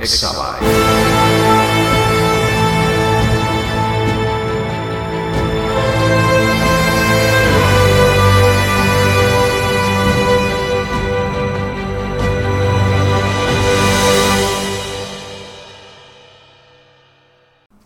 Exabyte.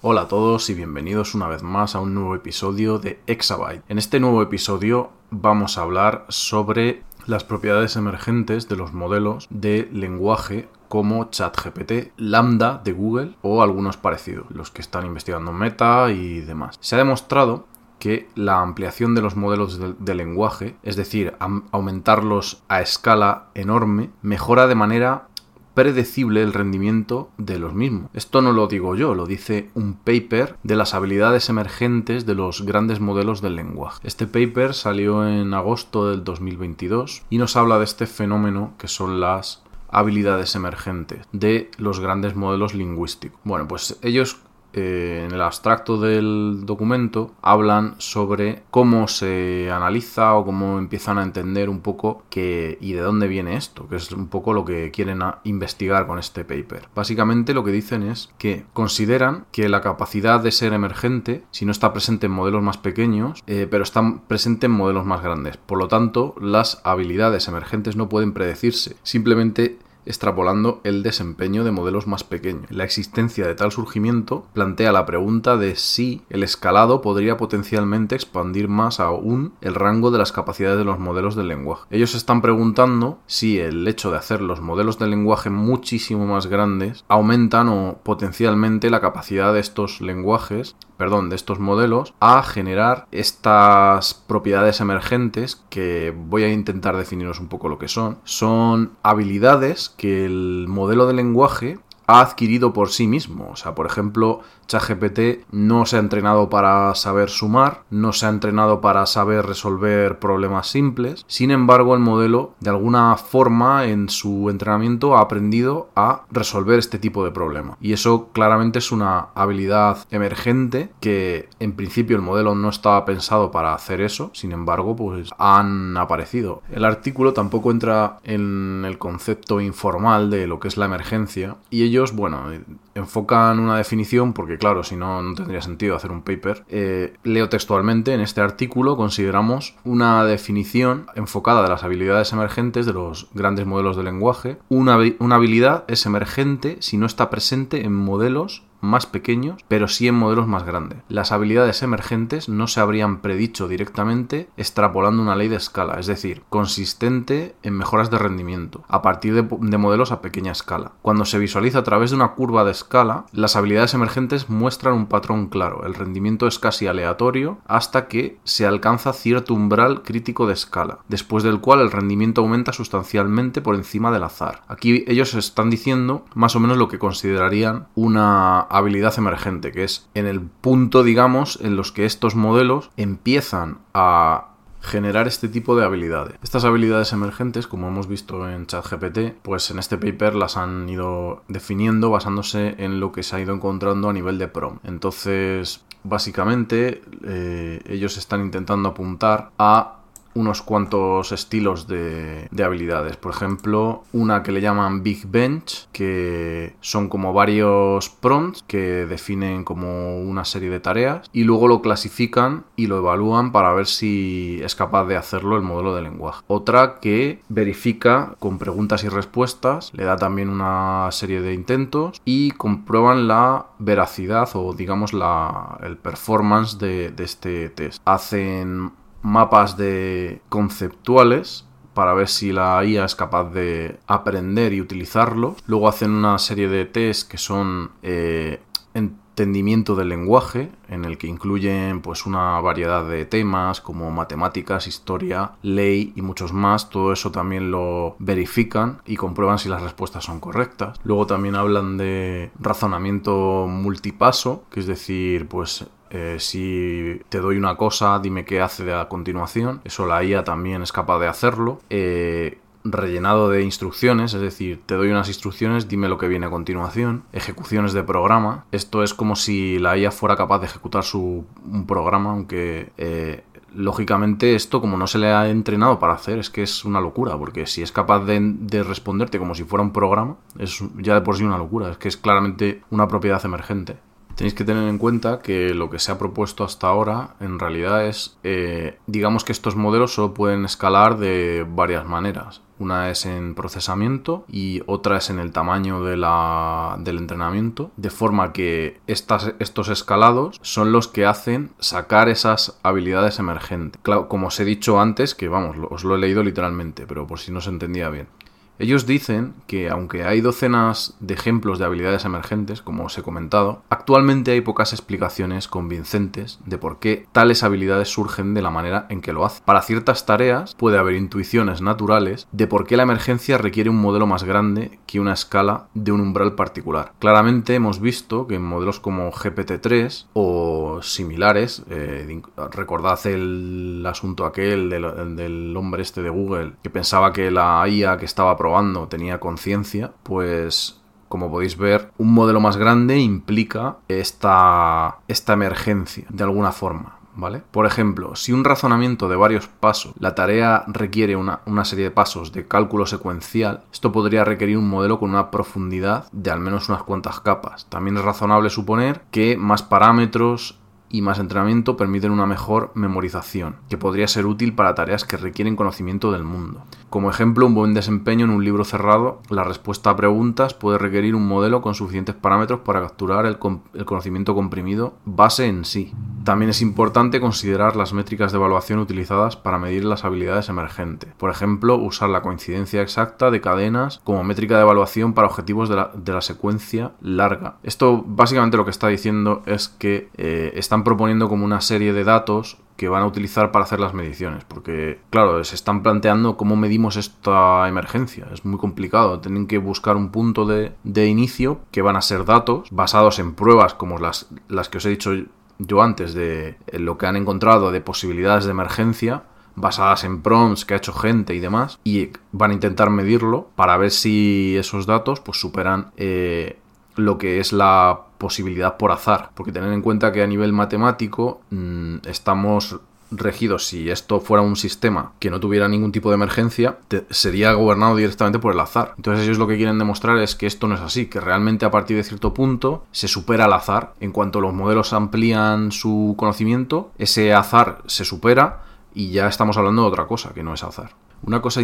Hola a todos y bienvenidos una vez más a un nuevo episodio de Exabyte. En este nuevo episodio vamos a hablar sobre las propiedades emergentes de los modelos de lenguaje como ChatGPT, Lambda de Google o algunos parecidos, los que están investigando Meta y demás. Se ha demostrado que la ampliación de los modelos de, lenguaje, es decir, aumentarlos a escala enorme, mejora de manera predecible el rendimiento de los mismos. Esto no lo digo yo, lo dice un paper de las habilidades emergentes de los grandes modelos del lenguaje. Este paper salió en agosto del 2022 y nos habla de este fenómeno que son las habilidades emergentes de los grandes modelos lingüísticos. Bueno, pues ellos eh, en el abstracto del documento hablan sobre cómo se analiza o cómo empiezan a entender un poco que, y de dónde viene esto, que es un poco lo que quieren investigar con este paper. Básicamente lo que dicen es que consideran que la capacidad de ser emergente, si no está presente en modelos más pequeños, eh, pero está presente en modelos más grandes. Por lo tanto, las habilidades emergentes no pueden predecirse. Simplemente extrapolando el desempeño de modelos más pequeños. La existencia de tal surgimiento plantea la pregunta de si el escalado podría potencialmente expandir más aún el rango de las capacidades de los modelos del lenguaje. Ellos están preguntando si el hecho de hacer los modelos del lenguaje muchísimo más grandes aumentan o potencialmente la capacidad de estos lenguajes perdón, de estos modelos a generar estas propiedades emergentes que voy a intentar definiros un poco lo que son. Son habilidades que el modelo de lenguaje ha adquirido por sí mismo. O sea, por ejemplo, ChatGPT no se ha entrenado para saber sumar, no se ha entrenado para saber resolver problemas simples. Sin embargo, el modelo, de alguna forma, en su entrenamiento ha aprendido a resolver este tipo de problemas. Y eso claramente es una habilidad emergente que en principio el modelo no estaba pensado para hacer eso. Sin embargo, pues han aparecido. El artículo tampoco entra en el concepto informal de lo que es la emergencia. Y ellos, bueno, enfocan una definición porque claro, si no, no tendría sentido hacer un paper. Eh, leo textualmente, en este artículo consideramos una definición enfocada de las habilidades emergentes de los grandes modelos de lenguaje. Una, una habilidad es emergente si no está presente en modelos más pequeños, pero sí en modelos más grandes. Las habilidades emergentes no se habrían predicho directamente extrapolando una ley de escala, es decir, consistente en mejoras de rendimiento, a partir de, modelos a pequeña escala. Cuando se visualiza a través de una curva de escala, las habilidades emergentes muestran un patrón claro, el rendimiento es casi aleatorio hasta que se alcanza cierto umbral crítico de escala, después del cual el rendimiento aumenta sustancialmente por encima del azar. Aquí ellos están diciendo más o menos lo que considerarían una habilidad emergente, que es en el punto, digamos, en los que estos modelos empiezan a generar este tipo de habilidades. Estas habilidades emergentes, como hemos visto en ChatGPT, pues en este paper las han ido definiendo basándose en lo que se ha ido encontrando a nivel de PROM. Entonces, básicamente, eh, ellos están intentando apuntar a unos cuantos estilos de, habilidades. Por ejemplo, una que le llaman Big Bench, que son como varios prompts que definen como una serie de tareas y luego lo clasifican y lo evalúan para ver si es capaz de hacerlo el modelo de lenguaje. Otra que verifica con preguntas y respuestas, le da también una serie de intentos y comprueban la veracidad o digamos la, el performance de, de este test. Hacen mapas de conceptuales para ver si la IA es capaz de aprender y utilizarlo. Luego hacen una serie de tests que son eh, entendimiento del lenguaje, en el que incluyen pues una variedad de temas como matemáticas, historia, ley y muchos más. Todo eso también lo verifican y comprueban si las respuestas son correctas. Luego también hablan de razonamiento multipaso, que es decir, pues eh, si te doy una cosa, dime qué hace a continuación. Eso la IA también es capaz de hacerlo. Eh, rellenado de instrucciones, es decir, te doy unas instrucciones, dime lo que viene a continuación, ejecuciones de programa. Esto es como si la IA fuera capaz de ejecutar su, un programa, aunque eh, lógicamente esto como no se le ha entrenado para hacer es que es una locura, porque si es capaz de, responderte como si fuera un programa, es ya de por sí una locura, es que es claramente una propiedad emergente. Tenéis que tener en cuenta que lo que se ha propuesto hasta ahora en realidad es, eh, digamos que estos modelos solo pueden escalar de varias maneras. Una es en procesamiento y otra es en el tamaño de la, del entrenamiento, de forma que estos escalados son los que hacen sacar esas habilidades emergentes. Claro, como os he dicho antes, que vamos, os lo he leído literalmente, pero por si no se entendía bien. Ellos dicen que aunque hay docenas de ejemplos de habilidades emergentes, como os he comentado, actualmente hay pocas explicaciones convincentes de por qué tales habilidades surgen de la manera en que lo hacen. Para ciertas tareas puede haber intuiciones naturales de por qué la emergencia requiere un modelo más grande que una escala de un umbral particular. Claramente hemos visto que en modelos como GPT-3 o similares, eh, recordad el asunto aquel del, del hombre este de Google que pensaba que la IA que estaba probando tenía conciencia, pues como podéis ver, un modelo más grande implica esta, esta emergencia de alguna forma. ¿Vale? Por ejemplo, si un razonamiento de varios pasos, la tarea requiere una, una, serie de pasos de cálculo secuencial, esto podría requerir un modelo con una profundidad de al menos unas cuantas capas. También es razonable suponer que más parámetros y más entrenamiento permiten una mejor memorización, que podría ser útil para tareas que requieren conocimiento del mundo. Como ejemplo, un buen desempeño en un libro cerrado, la respuesta a preguntas puede requerir un modelo con suficientes parámetros para capturar el, conocimiento comprimido base en sí. También es importante considerar las métricas de evaluación utilizadas para medir las habilidades emergentes. Por ejemplo, usar la coincidencia exacta de cadenas como métrica de evaluación para objetivos de la, secuencia larga. Esto básicamente lo que está diciendo es que eh, están proponiendo como una serie de datos que van a utilizar para hacer las mediciones, porque claro, se están planteando cómo medimos esta emergencia, es muy complicado, tienen que buscar un punto de, inicio que van a ser datos basados en pruebas como las, las que os he dicho yo antes de lo que han encontrado de posibilidades de emergencia basadas en prompts que ha hecho gente y demás y van a intentar medirlo para ver si esos datos pues superan eh, lo que es la posibilidad por azar, porque tener en cuenta que a nivel matemático mm, estamos regidos, si esto fuera un sistema que no tuviera ningún tipo de emergencia, sería gobernado directamente por el azar. Entonces ellos lo que quieren demostrar es que esto no es así, que realmente a partir de cierto punto se supera el azar. En cuanto los modelos amplían su conocimiento, ese azar se supera y ya estamos hablando de otra cosa, que no es azar. Una cosa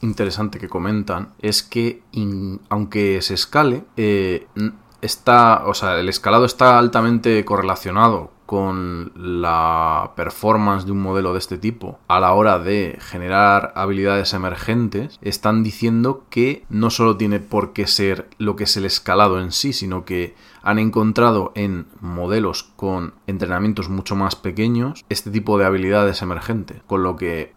interesante que comentan es que aunque se escale, eh, está, o sea, el escalado está altamente correlacionado con la performance de un modelo de este tipo a la hora de generar habilidades emergentes, están diciendo que no solo tiene por qué ser lo que es el escalado en sí, sino que han encontrado en modelos con entrenamientos mucho más pequeños este tipo de habilidades emergentes, con lo que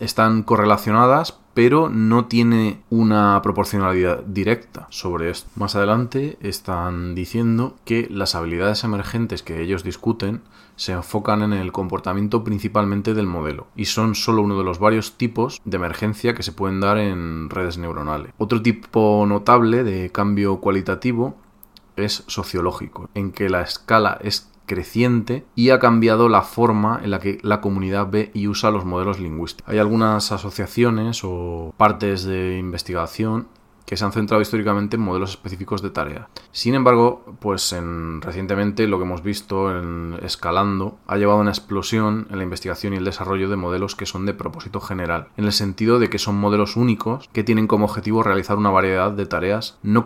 están correlacionadas pero no tiene una proporcionalidad directa sobre esto. Más adelante están diciendo que las habilidades emergentes que ellos discuten se enfocan en el comportamiento principalmente del modelo y son solo uno de los varios tipos de emergencia que se pueden dar en redes neuronales. Otro tipo notable de cambio cualitativo es sociológico, en que la escala es creciente y ha cambiado la forma en la que la comunidad ve y usa los modelos lingüísticos. Hay algunas asociaciones o partes de investigación que se han centrado históricamente en modelos específicos de tarea. Sin embargo, pues en, recientemente lo que hemos visto en escalando ha llevado a una explosión en la investigación y el desarrollo de modelos que son de propósito general, en el sentido de que son modelos únicos que tienen como objetivo realizar una variedad de tareas no,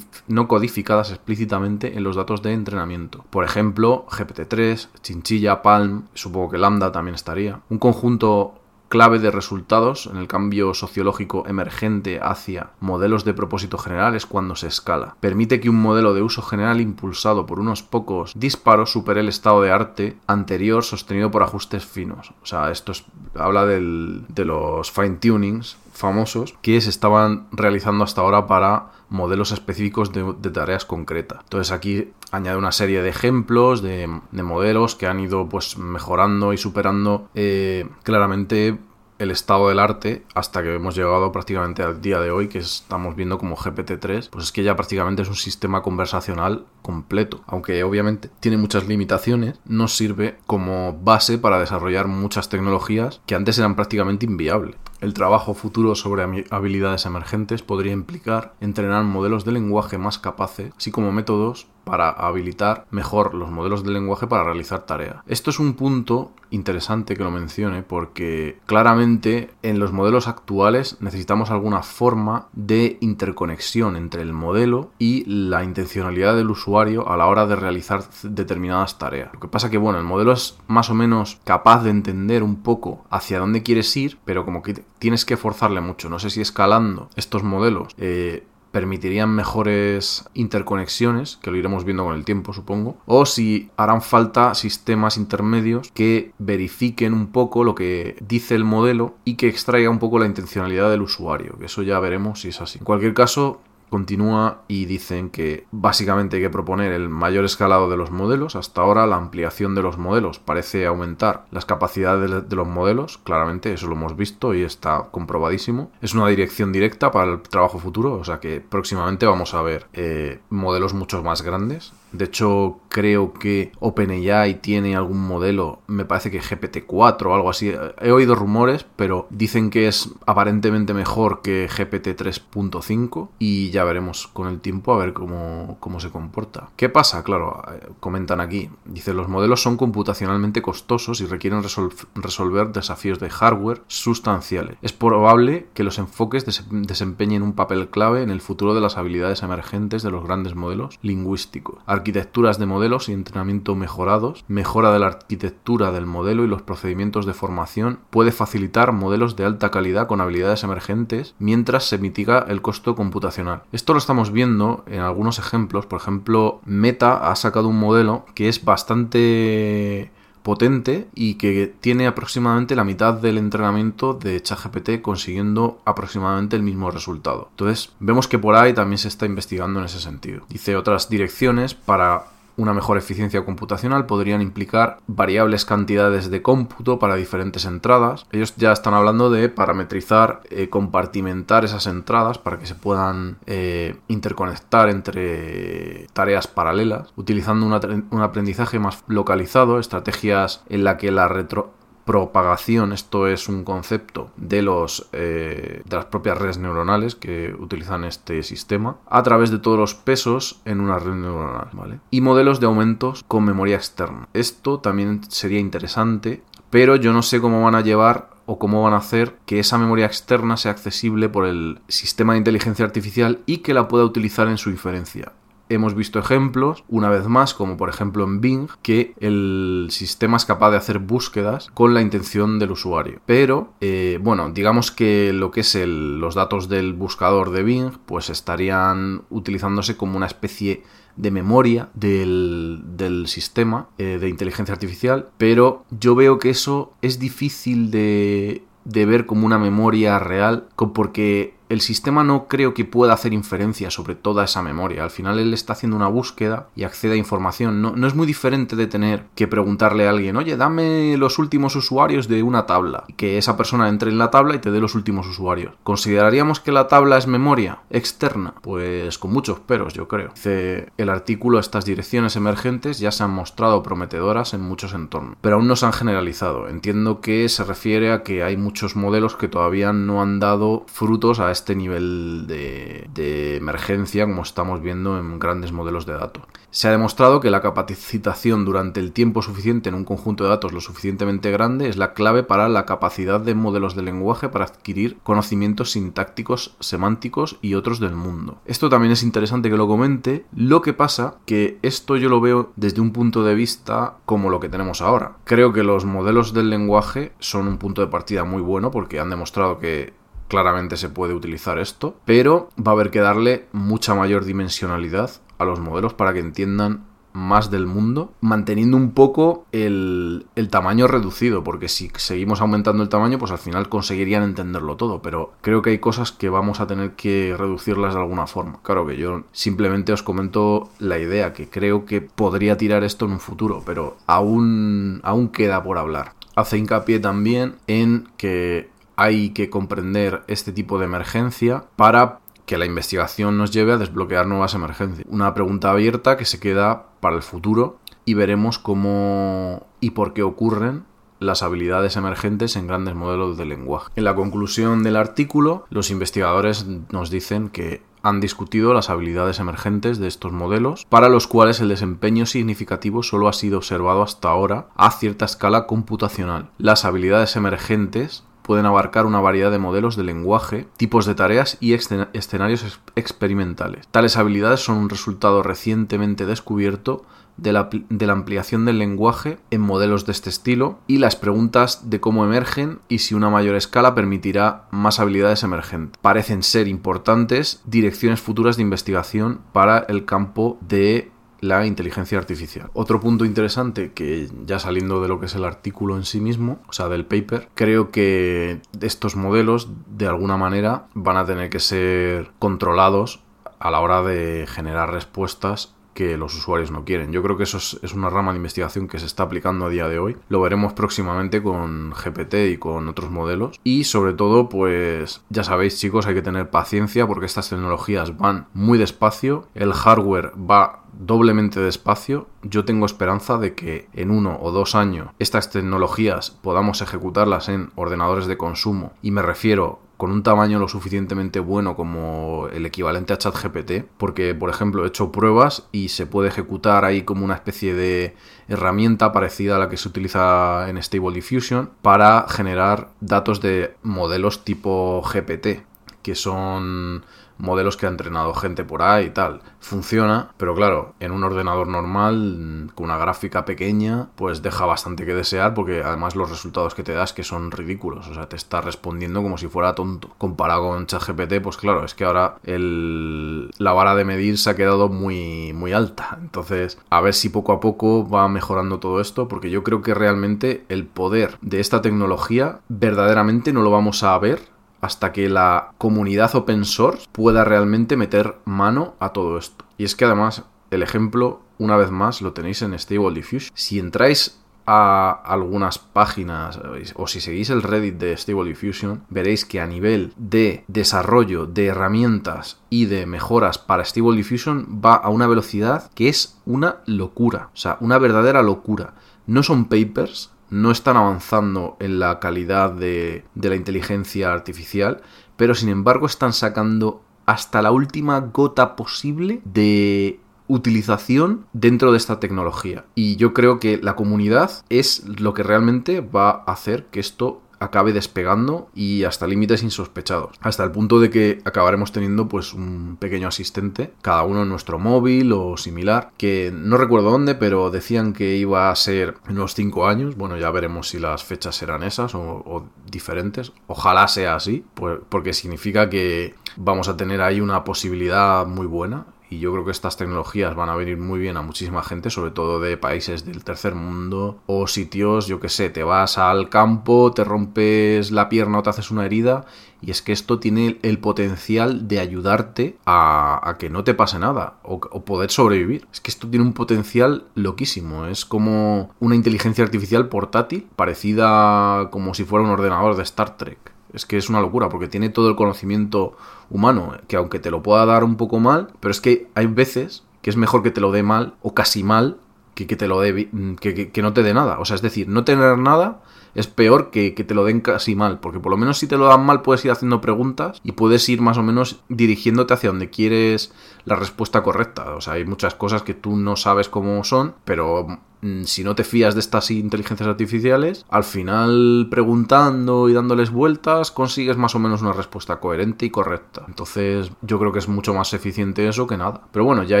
no codificadas explícitamente en los datos de entrenamiento. Por ejemplo, GPT-3, Chinchilla, Palm, supongo que Lambda también estaría. Un conjunto clave de resultados en el cambio sociológico emergente hacia modelos de propósito general es cuando se escala. Permite que un modelo de uso general impulsado por unos pocos disparos supere el estado de arte anterior sostenido por ajustes finos. O sea, esto habla de los fine-tunings famosos que se estaban realizando hasta ahora para modelos específicos de, tareas concretas. Entonces aquí añade una serie de ejemplos de, modelos que han ido pues mejorando y superando eh, claramente el estado del arte hasta que hemos llegado prácticamente al día de hoy, que estamos viendo como GPT-3, pues es que ya prácticamente es un sistema conversacional completo. Aunque obviamente tiene muchas limitaciones, nos sirve como base para desarrollar muchas tecnologías que antes eran prácticamente inviables. El trabajo futuro sobre habilidades emergentes podría implicar entrenar modelos de lenguaje más capaces, así como métodos para habilitar mejor los modelos de lenguaje para realizar tareas. Esto es un punto interesante que lo mencione porque claramente en los modelos actuales necesitamos alguna forma de interconexión entre el modelo y la intencionalidad del usuario a la hora de realizar determinadas tareas. Lo que pasa que bueno, el modelo es más o menos capaz de entender un poco hacia dónde quieres ir, pero como que tienes que forzarle mucho. No sé si escalando estos modelos eh, permitirían mejores interconexiones, que lo iremos viendo con el tiempo, supongo, o si harán falta sistemas intermedios que verifiquen un poco lo que dice el modelo y que extraiga un poco la intencionalidad del usuario, que eso ya veremos si es así. En cualquier caso, continúa y dicen que básicamente hay que proponer el mayor escalado de los modelos. Hasta ahora la ampliación de los modelos parece aumentar las capacidades de los modelos, claramente eso lo hemos visto y está comprobadísimo. Es una dirección directa para el trabajo futuro, o sea que próximamente vamos a ver eh, modelos mucho más grandes de hecho, creo que OpenAI tiene algún modelo, me parece que GPT-4 o algo así. He oído rumores, pero dicen que es aparentemente mejor que GPT 3.5 y ya veremos con el tiempo a ver cómo, cómo se comporta. ¿Qué pasa? Claro, eh, comentan aquí. Dice, los modelos son computacionalmente costosos y requieren resolver desafíos de hardware sustanciales. Es probable que los enfoques desempeñen un papel clave en el futuro de las habilidades emergentes de los grandes modelos lingüísticos arquitecturas de modelos y entrenamiento mejorados, mejora de la arquitectura del modelo y los procedimientos de formación, puede facilitar modelos de alta calidad con habilidades emergentes mientras se mitiga el costo computacional. Esto lo estamos viendo en algunos ejemplos, por ejemplo, Meta ha sacado un modelo que es bastante potente y que tiene aproximadamente la mitad del entrenamiento de ChatGPT consiguiendo aproximadamente el mismo resultado. Entonces, vemos que por ahí también se está investigando en ese sentido. Dice otras direcciones para una mejor eficiencia computacional podrían implicar variables cantidades de cómputo para diferentes entradas. Ellos ya están hablando de parametrizar, eh, compartimentar esas entradas para que se puedan eh, interconectar entre tareas paralelas, utilizando un aprendizaje más localizado, estrategias en la que la retro propagación, esto es un concepto de, los, eh, de las propias redes neuronales que utilizan este sistema, a través de todos los pesos en una red neuronal, ¿vale? Y modelos de aumentos con memoria externa. Esto también sería interesante, pero yo no sé cómo van a llevar o cómo van a hacer que esa memoria externa sea accesible por el sistema de inteligencia artificial y que la pueda utilizar en su inferencia hemos visto ejemplos, una vez más, como por ejemplo en Bing, que el sistema es capaz de hacer búsquedas con la intención del usuario. Pero, eh, bueno, digamos que lo que es los datos del buscador de Bing, pues estarían utilizándose como una especie de memoria del, sistema eh, de inteligencia artificial, pero yo veo que eso es difícil de, de ver como una memoria real, porque el sistema no creo que pueda hacer inferencia sobre toda esa memoria. Al final él está haciendo una búsqueda y accede a información. No, es muy diferente de tener que preguntarle a alguien, oye, dame los últimos usuarios de una tabla. Que esa persona entre en la tabla y te dé los últimos usuarios. ¿Consideraríamos que la tabla es memoria externa? Pues con muchos peros, yo creo. Dice el artículo, estas direcciones emergentes ya se han mostrado prometedoras en muchos entornos, pero aún no se han generalizado. Entiendo que se refiere a que hay muchos modelos que todavía no han dado frutos a este nivel de, emergencia como estamos viendo en grandes modelos de datos. Se ha demostrado que la capacitación durante el tiempo suficiente en un conjunto de datos lo suficientemente grande es la clave para la capacidad de modelos de lenguaje para adquirir conocimientos sintácticos, semánticos y otros del mundo. Esto también es interesante que lo comente. Lo que pasa que esto yo lo veo desde un punto de vista como lo que tenemos ahora. Creo que los modelos del lenguaje son un punto de partida muy bueno porque han demostrado que claramente se puede utilizar esto, pero va a haber que darle mucha mayor dimensionalidad a los modelos para que entiendan más del mundo, manteniendo un poco el, tamaño reducido, porque si seguimos aumentando el tamaño, pues al final conseguirían entenderlo todo, pero creo que hay cosas que vamos a tener que reducirlas de alguna forma. Claro que yo simplemente os comento la idea, que creo que podría tirar esto en un futuro, pero aún, aún queda por hablar. Hace hincapié también en que hay que comprender este tipo de emergencia para que la investigación nos lleve a desbloquear nuevas emergencias. Una pregunta abierta que se queda para el futuro y veremos cómo y por qué ocurren las habilidades emergentes en grandes modelos de lenguaje. En la conclusión del artículo, los investigadores nos dicen que han discutido las habilidades emergentes de estos modelos, para los cuales el desempeño significativo solo ha sido observado hasta ahora a cierta escala computacional. Las habilidades emergentes pueden abarcar una variedad de modelos de lenguaje, tipos de tareas y escenarios experimentales. Tales habilidades son un resultado recientemente descubierto de la, ampliación del lenguaje en modelos de este estilo y las preguntas de cómo emergen y si una mayor escala permitirá más habilidades emergentes. Parecen ser importantes direcciones futuras de investigación para el campo de la inteligencia artificial. Otro punto interesante que ya saliendo de lo que es el artículo en sí mismo, o sea, del paper, creo que estos modelos de alguna manera van a tener que ser controlados a la hora de generar respuestas que los usuarios no quieren. Yo creo que eso es, una rama de investigación que se está aplicando a día de hoy. Lo veremos próximamente con GPT y con otros modelos. Y sobre todo, pues ya sabéis chicos, hay que tener paciencia porque estas tecnologías van muy despacio. El hardware va doblemente despacio, yo tengo esperanza de que en uno o dos años estas tecnologías podamos ejecutarlas en ordenadores de consumo. Y me refiero con un tamaño lo suficientemente bueno como el equivalente a ChatGPT, porque por ejemplo he hecho pruebas y se puede ejecutar ahí como una especie de herramienta parecida a la que se utiliza en Stable Diffusion para generar datos de modelos tipo GPT, que son modelos que ha entrenado gente por ahí y tal. Funciona, pero claro, en un ordenador normal, con una gráfica pequeña, pues deja bastante que desear porque además los resultados que te das que son ridículos. O sea, te está respondiendo como si fuera tonto. Comparado con ChatGPT, pues claro, es que ahora el, la vara de medir se ha quedado muy, muy alta. Entonces, a ver si poco a poco va mejorando todo esto, porque yo creo que realmente el poder de esta tecnología verdaderamente no lo vamos a ver hasta que la comunidad open source pueda realmente meter mano a todo esto. Y es que además el ejemplo, una vez más, lo tenéis en Stable Diffusion. Si entráis a algunas páginas o si seguís el Reddit de Stable Diffusion, veréis que a nivel de desarrollo de herramientas y de mejoras para Stable Diffusion va a una velocidad que es una locura. O sea, una verdadera locura. No son papers, no están avanzando en la calidad de, la inteligencia artificial, pero sin embargo están sacando hasta la última gota posible de utilización dentro de esta tecnología. Y yo creo que la comunidad es lo que realmente va a hacer que esto acabe despegando y hasta límites insospechados. Hasta el punto de que acabaremos teniendo pues un pequeño asistente, cada uno en nuestro móvil o similar, que no recuerdo dónde, pero decían que iba a ser en unos 5 años. Bueno, ya veremos si las fechas serán esas o, o diferentes. Ojalá sea así, pues, porque significa que vamos a tener ahí una posibilidad muy buena y yo creo que estas tecnologías van a venir muy bien a muchísima gente, sobre todo de países del tercer mundo o sitios, yo que sé, te vas al campo, te rompes la pierna o te haces una herida y es que esto tiene el potencial de ayudarte a, que no te pase nada o, o, poder sobrevivir. Es que esto tiene un potencial loquísimo. Es como una inteligencia artificial portátil parecida como si fuera un ordenador de Star Trek. Es que es una locura porque tiene todo el conocimiento humano, que aunque te lo pueda dar un poco mal, pero es que hay veces que es mejor que te lo dé mal o casi mal que que te lo dé que, que, no te dé nada. O sea, es decir, no tener nada es peor que, que te lo den casi mal, porque por lo menos si te lo dan mal puedes ir haciendo preguntas y puedes ir más o menos dirigiéndote hacia donde quieres la respuesta correcta. O sea, hay muchas cosas que tú no sabes cómo son, pero Mm, si no te fías de estas inteligencias artificiales, al final preguntando y dándoles vueltas consigues más o menos una respuesta coherente y correcta. Entonces yo creo que es mucho más eficiente eso que nada. Pero bueno, ya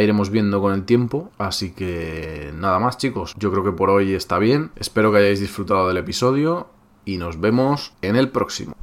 iremos viendo con el tiempo, así que nada más chicos, yo creo que por hoy está bien. Espero que hayáis disfrutado del episodio y nos vemos en el próximo.